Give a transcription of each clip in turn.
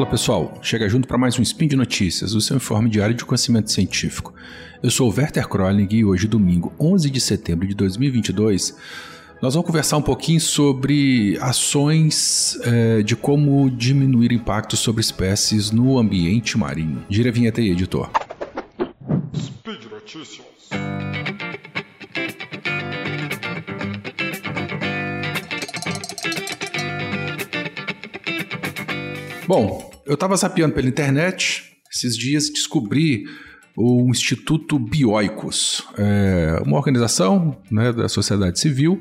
Fala pessoal, chega junto para mais um Spin de Notícias, o seu informe diário de conhecimento científico. Eu sou o Werther Kroling e hoje, domingo 11 de setembro de 2022, nós vamos conversar um pouquinho sobre ações é, de como diminuir impactos sobre espécies no ambiente marinho. Gira a vinheta aí, editor. Speed Notícias. Bom, eu estava sapeando pela internet esses dias descobri o Instituto Bioicos, é uma organização né, da sociedade civil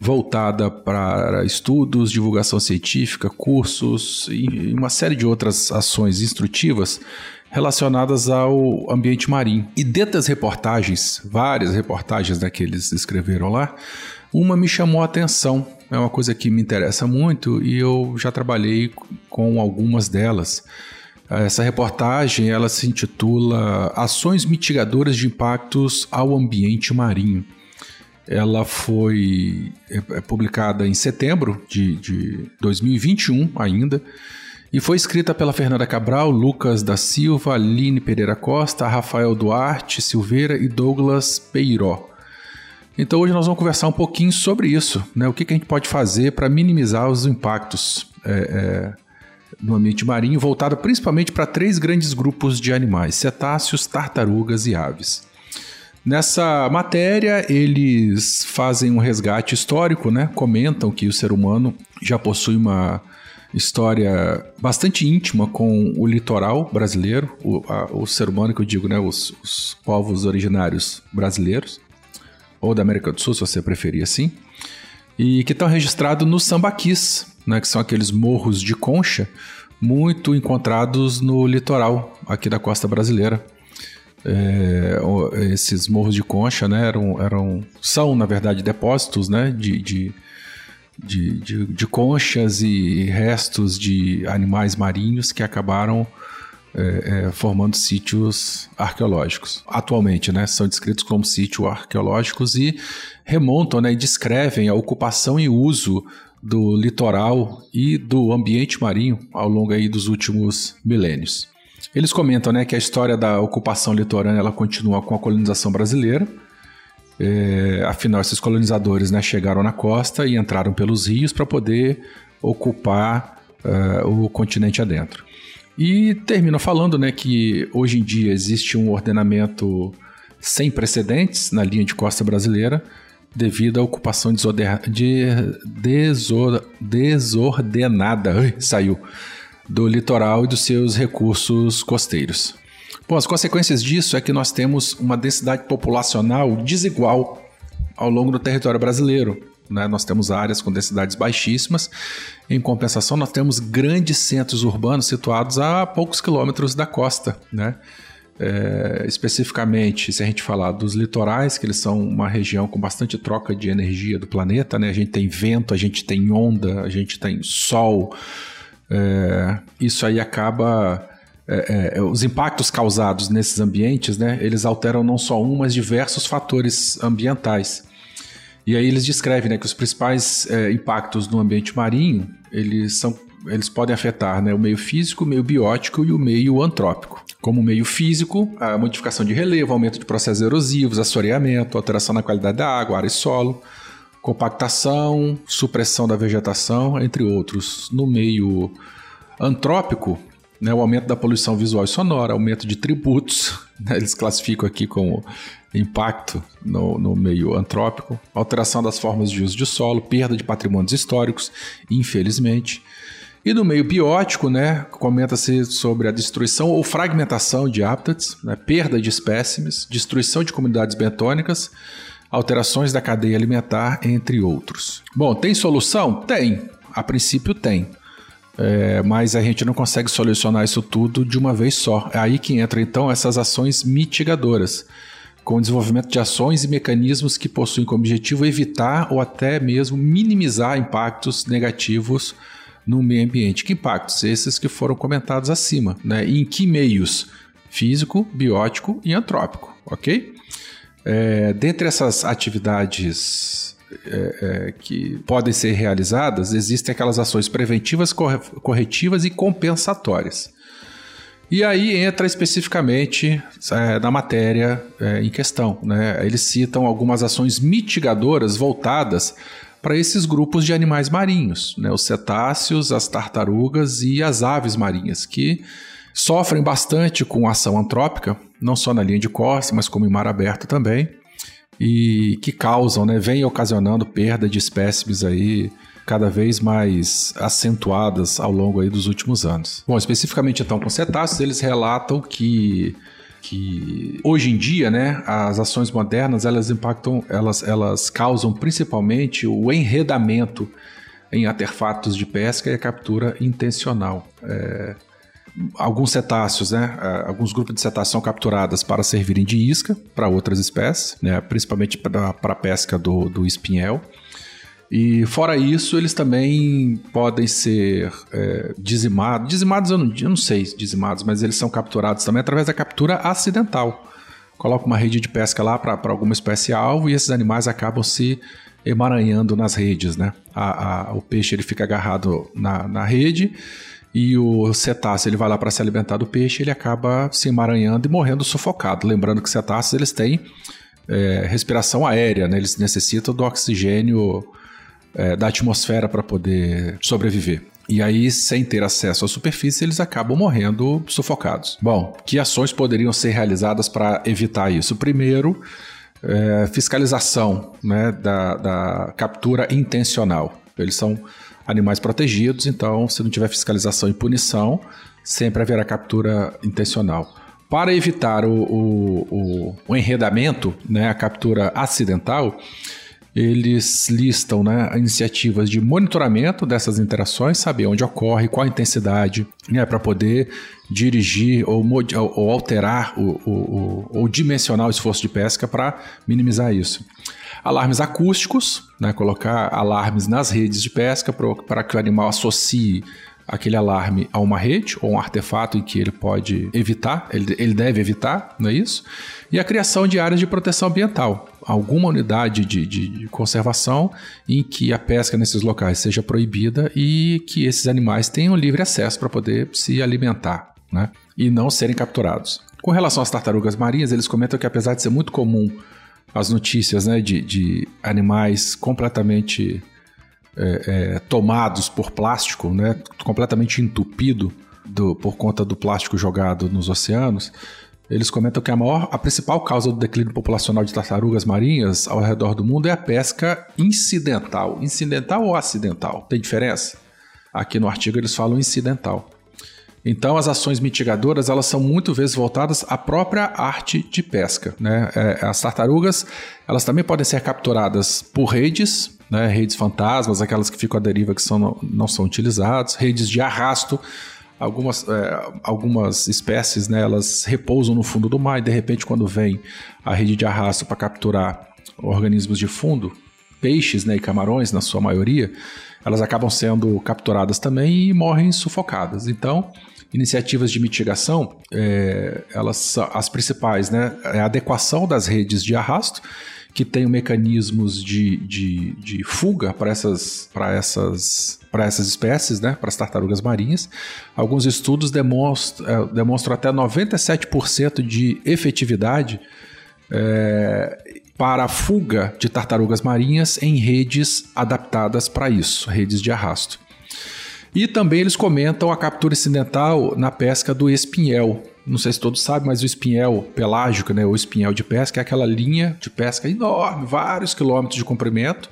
voltada para estudos, divulgação científica, cursos e uma série de outras ações instrutivas relacionadas ao ambiente marinho. E dentro das reportagens, várias reportagens daqueles que escreveram lá, uma me chamou a atenção é uma coisa que me interessa muito e eu já trabalhei com algumas delas. Essa reportagem ela se intitula Ações mitigadoras de impactos ao ambiente marinho. Ela foi é, é publicada em setembro de, de 2021 ainda e foi escrita pela Fernanda Cabral, Lucas da Silva, Aline Pereira Costa, Rafael Duarte Silveira e Douglas Peiró. Então hoje nós vamos conversar um pouquinho sobre isso, né? O que, que a gente pode fazer para minimizar os impactos é, é, no ambiente marinho, voltado principalmente para três grandes grupos de animais: cetáceos, tartarugas e aves. Nessa matéria, eles fazem um resgate histórico, né? Comentam que o ser humano já possui uma história bastante íntima com o litoral brasileiro, o, a, o ser humano que eu digo, né? Os, os povos originários brasileiros ou da América do Sul, se você preferir assim, e que estão registrados no sambaquis, né, que são aqueles morros de concha muito encontrados no litoral aqui da costa brasileira. É, esses morros de concha né, eram, eram, são, na verdade, depósitos né, de, de, de, de conchas e restos de animais marinhos que acabaram é, é, formando sítios arqueológicos. Atualmente, né, são descritos como sítios arqueológicos e remontam né, e descrevem a ocupação e uso do litoral e do ambiente marinho ao longo aí dos últimos milênios. Eles comentam né, que a história da ocupação litorânea ela continua com a colonização brasileira. É, afinal, esses colonizadores né, chegaram na costa e entraram pelos rios para poder ocupar uh, o continente adentro. E termina falando né, que hoje em dia existe um ordenamento sem precedentes na linha de costa brasileira devido à ocupação de desor desordenada Ai, saiu do litoral e dos seus recursos costeiros. Bom, as consequências disso é que nós temos uma densidade populacional desigual ao longo do território brasileiro. Né? Nós temos áreas com densidades baixíssimas. Em compensação, nós temos grandes centros urbanos situados a poucos quilômetros da costa. Né? É, especificamente, se a gente falar dos litorais, que eles são uma região com bastante troca de energia do planeta, né? a gente tem vento, a gente tem onda, a gente tem sol. É, isso aí acaba. É, é os impactos causados nesses ambientes, né, eles alteram não só um, mas diversos fatores ambientais. E aí eles descrevem né, que os principais é, impactos no ambiente marinho, eles são eles podem afetar né, o meio físico, o meio biótico e o meio antrópico. Como meio físico, a modificação de relevo, aumento de processos erosivos, assoreamento, alteração na qualidade da água, ar e solo, compactação, supressão da vegetação, entre outros. No meio antrópico, né, o aumento da poluição visual e sonora, aumento de tributos, né, eles classificam aqui como impacto no, no, meio antrópico, alteração das formas de uso de solo, perda de patrimônios históricos, infelizmente. E no meio biótico, né, comenta-se sobre a destruição ou fragmentação de hábitats, né, perda de espécimes, destruição de comunidades bentônicas, alterações da cadeia alimentar, entre outros. Bom, tem solução? Tem. A princípio tem. É, mas a gente não consegue solucionar isso tudo de uma vez só. É aí que entra então essas ações mitigadoras com o desenvolvimento de ações e mecanismos que possuem como objetivo evitar ou até mesmo minimizar impactos negativos no meio ambiente. Que impactos? Esses que foram comentados acima, né? E em que meios? Físico, biótico e antrópico, ok? É, dentre essas atividades é, é, que podem ser realizadas, existem aquelas ações preventivas, corretivas e compensatórias. E aí entra especificamente é, na matéria é, em questão. Né? Eles citam algumas ações mitigadoras voltadas para esses grupos de animais marinhos, né? os cetáceos, as tartarugas e as aves marinhas, que sofrem bastante com ação antrópica, não só na linha de costa, mas como em mar aberto também, e que causam, né, vem ocasionando perda de espécimes aí cada vez mais acentuadas ao longo aí dos últimos anos. Bom, especificamente então com cetáceos, eles relatam que que hoje em dia, né, as ações modernas elas impactam, elas, elas causam principalmente o enredamento em artefatos de pesca e a captura intencional. É, alguns cetáceos, né, alguns grupos de cetáceos são capturadas para servirem de isca para outras espécies, né, principalmente para a pesca do, do espinhel. E fora isso, eles também podem ser é, dizimados. Dizimados eu não, eu não sei dizimados, mas eles são capturados também através da captura acidental. Coloca uma rede de pesca lá para alguma espécie alvo e esses animais acabam se emaranhando nas redes, né? A, a, o peixe ele fica agarrado na, na rede e o cetáceo ele vai lá para se alimentar do peixe, ele acaba se emaranhando e morrendo sufocado. Lembrando que cetáceos eles têm é, respiração aérea, né? Eles necessitam do oxigênio é, da atmosfera para poder sobreviver. E aí, sem ter acesso à superfície, eles acabam morrendo sufocados. Bom, que ações poderiam ser realizadas para evitar isso? Primeiro, é, fiscalização né, da, da captura intencional. Eles são animais protegidos, então, se não tiver fiscalização e punição, sempre haverá captura intencional. Para evitar o, o, o, o enredamento, né, a captura acidental, eles listam né, iniciativas de monitoramento dessas interações, saber onde ocorre, qual a intensidade, né, para poder dirigir ou, ou alterar o, o, ou dimensionar o esforço de pesca para minimizar isso. Alarmes acústicos, né, colocar alarmes nas redes de pesca para que o animal associe aquele alarme a uma rede ou um artefato em que ele pode evitar, ele, ele deve evitar, não é isso? E a criação de áreas de proteção ambiental, alguma unidade de, de, conservação em que a pesca nesses locais seja proibida e que esses animais tenham livre acesso para poder se alimentar, né? E não serem capturados. Com relação às tartarugas marinhas, eles comentam que apesar de ser muito comum as notícias né, de, de animais completamente é, é, tomados por plástico, né, completamente entupido do, por conta do plástico jogado nos oceanos, eles comentam que a maior, a principal causa do declínio populacional de tartarugas marinhas ao redor do mundo é a pesca incidental. Incidental ou acidental? Tem diferença? Aqui no artigo eles falam incidental. Então, as ações mitigadoras elas são muito vezes voltadas à própria arte de pesca. Né? É, as tartarugas elas também podem ser capturadas por redes, né? redes fantasmas, aquelas que ficam à deriva que são, não são utilizadas, redes de arrasto. Algumas, é, algumas espécies né, elas repousam no fundo do mar e de repente, quando vem a rede de arrasto para capturar organismos de fundo, peixes né, e camarões, na sua maioria, elas acabam sendo capturadas também e morrem sufocadas. Então, iniciativas de mitigação, é, elas as principais, né? É a adequação das redes de arrasto, que tenham mecanismos de, de, de fuga para essas, essas, essas espécies, né? Para as tartarugas marinhas. Alguns estudos demonstram, é, demonstram até 97% de efetividade é, para a fuga de tartarugas marinhas em redes adaptadas para isso, redes de arrasto. E também eles comentam a captura incidental na pesca do espinhel. Não sei se todos sabem, mas o espinhel pelágico, né, o espinhel de pesca, é aquela linha de pesca enorme, vários quilômetros de comprimento,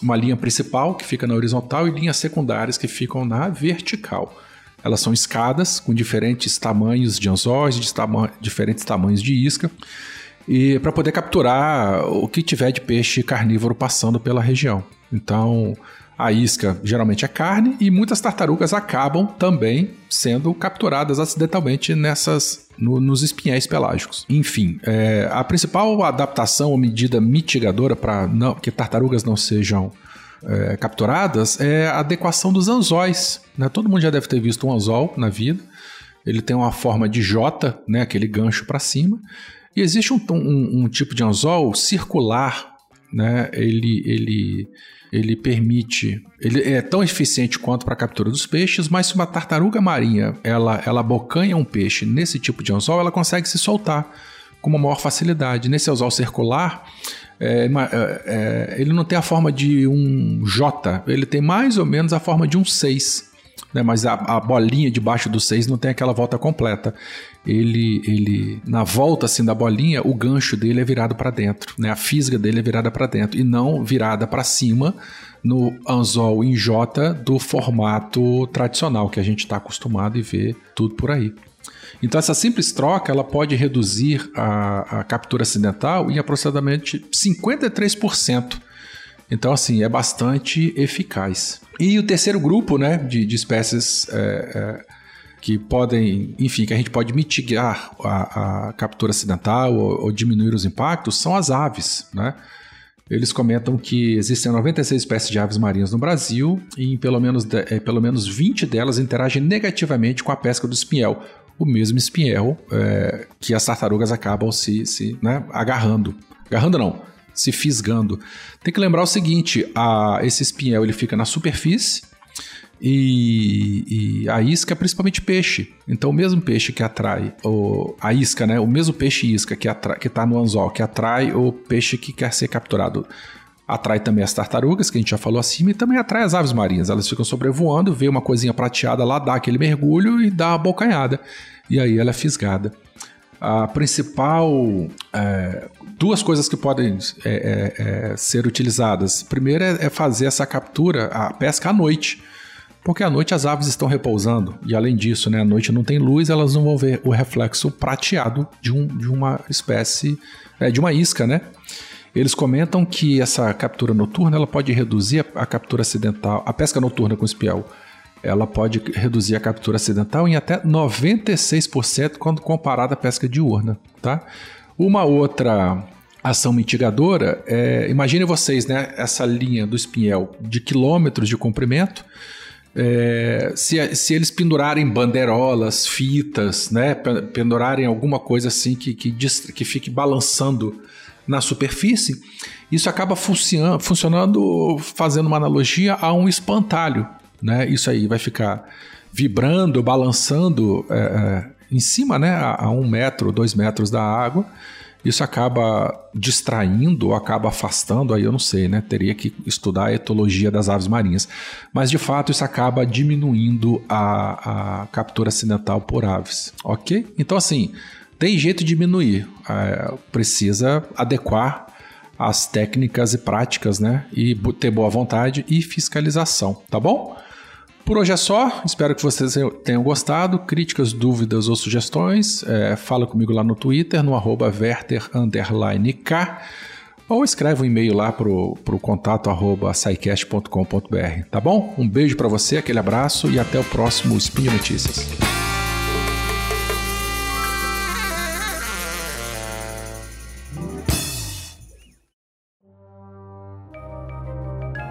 uma linha principal que fica na horizontal e linhas secundárias que ficam na vertical. Elas são escadas com diferentes tamanhos de anzóis, de tama diferentes tamanhos de isca, e para poder capturar o que tiver de peixe carnívoro passando pela região. Então, a isca geralmente é carne e muitas tartarugas acabam também sendo capturadas acidentalmente nessas no, nos espinhéis pelágicos. Enfim, é, a principal adaptação ou medida mitigadora para que tartarugas não sejam é, capturadas é a adequação dos anzóis. Né? Todo mundo já deve ter visto um anzol na vida. Ele tem uma forma de J, né? aquele gancho para cima. E existe um, um, um tipo de anzol circular né, ele, ele, ele permite, ele é tão eficiente quanto para a captura dos peixes, mas se uma tartaruga marinha ela, ela abocanha um peixe nesse tipo de anzol, ela consegue se soltar com uma maior facilidade. Nesse anzol circular, é, é, é, ele não tem a forma de um J, ele tem mais ou menos a forma de um 6. Né, mas a, a, bolinha debaixo do 6 não tem aquela volta completa. Ele, ele na volta assim da bolinha, o gancho dele é virado para dentro, né? A fisga dele é virada para dentro e não virada para cima no anzol em J do formato tradicional que a gente está acostumado e vê tudo por aí. Então essa simples troca ela pode reduzir a, a captura acidental em aproximadamente 53%. Então assim é bastante eficaz. E o terceiro grupo, né, de, de espécies é, é, que podem, enfim, que a gente pode mitigar a, a captura acidental ou, ou, diminuir os impactos são as aves, né? Eles comentam que existem 96 espécies de aves marinhas no Brasil e pelo menos, de, é, pelo menos 20 delas interagem negativamente com a pesca do espinhel, o mesmo espinhel é, que as tartarugas acabam se, se né, agarrando. Agarrando não, se fisgando. Tem que lembrar o seguinte: a, esse espinhel ele fica na superfície e, e, a isca é principalmente peixe. Então, o mesmo peixe que atrai o, a isca, né? O mesmo peixe isca que está no anzol, que atrai o peixe que quer ser capturado atrai também as tartarugas, que a gente já falou acima, e também atrai as aves marinhas. Elas ficam sobrevoando, vê uma coisinha prateada lá, dá aquele mergulho e dá a bocanhada. E aí ela é fisgada. A principal. É, duas coisas que podem é, é, é ser utilizadas. Primeiro é, é fazer essa captura, a pesca à noite. Porque à noite as aves estão repousando. E além disso, né, à noite não tem luz, elas não vão ver o reflexo prateado de, um, de uma espécie. É, de uma isca, né? Eles comentam que essa captura noturna ela pode reduzir a, a captura acidental, a pesca noturna com espiel, ela pode reduzir a captura acidental em até 96% quando comparada à pesca diurna, tá? Uma outra ação mitigadora é, imagine vocês, né, essa linha do espinhel de quilômetros de comprimento, é, se, se, eles pendurarem bandeirolas, fitas, né, pendurarem alguma coisa assim que, que, que fique balançando na superfície, isso acaba funcionando, fazendo uma analogia a um espantalho. Né? Isso aí vai ficar vibrando, balançando é, é, em cima, né, a, a, um metro, dois metros da água. Isso acaba distraindo ou acaba afastando, aí eu não sei, né? Teria que estudar a etologia das aves marinhas. Mas de fato isso acaba diminuindo a, a captura acidental por aves, ok? Então, assim, tem jeito de diminuir, é, precisa adequar as técnicas e práticas, né? E ter boa vontade e fiscalização, tá bom? Por hoje é só, espero que vocês tenham gostado. Críticas, dúvidas ou sugestões, é, fala comigo lá no Twitter, no arroba Werther ou escreve um e-mail lá pro, pro contato arroba tá bom? Um beijo para você, aquele abraço e até o próximo Spin Notícias.